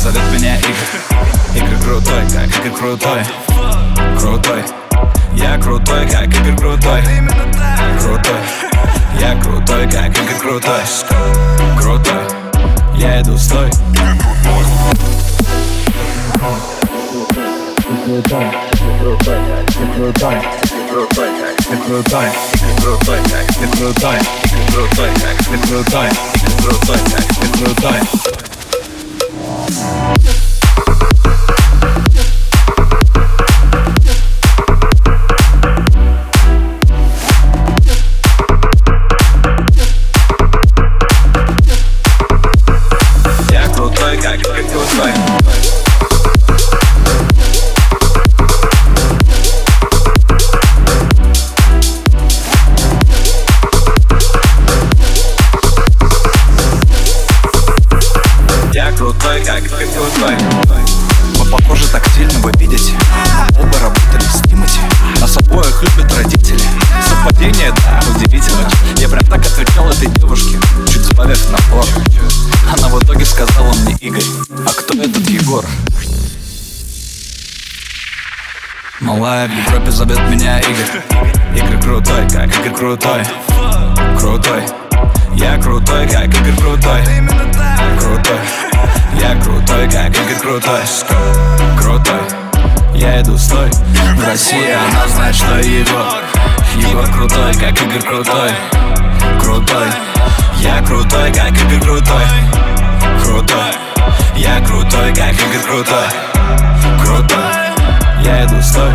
зовет меня Игорь Игорь крутой, как Игорь крутой. Крутой. Я крутой, как Игорь крутой. Крутой. Я крутой, как Игорь крутой. Крутой. Я иду стой. крутой, крутой, крутой, крутой, крутой, крутой, крутой, крутой, крутой, крутой, крутой. Крутой, ты крутой. Like. Игорь А кто этот Егор? Малая в Европе зовет меня Игорь. Игорь крутой, как Игорь крутой. Крутой. Я крутой, как Игорь крутой. Крутой. Я крутой, как Игорь крутой. Крутой. Я иду стой В России она знает, что Егор. Егор крутой, как Игорь крутой. Крутой. Я крутой, как Игорь крутой. Крутой Я крутой, как Игорь крутой Крутой я иду стой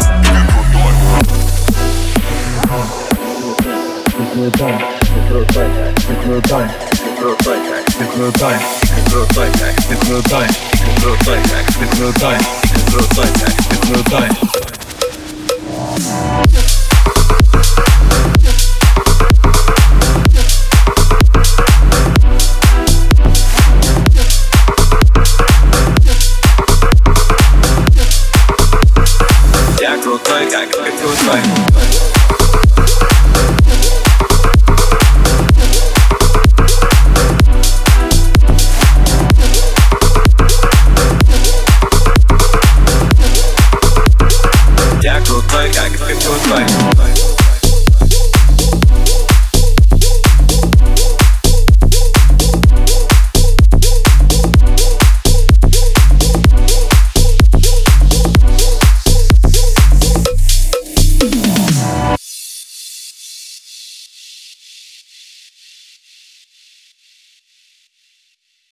Ты крутой, ты крутой, ты крутой, ты крутой, ты крутой, ты крутой, ты крутой, ты крутой, ты крутой, ты крутой, ты крутой. it feels like.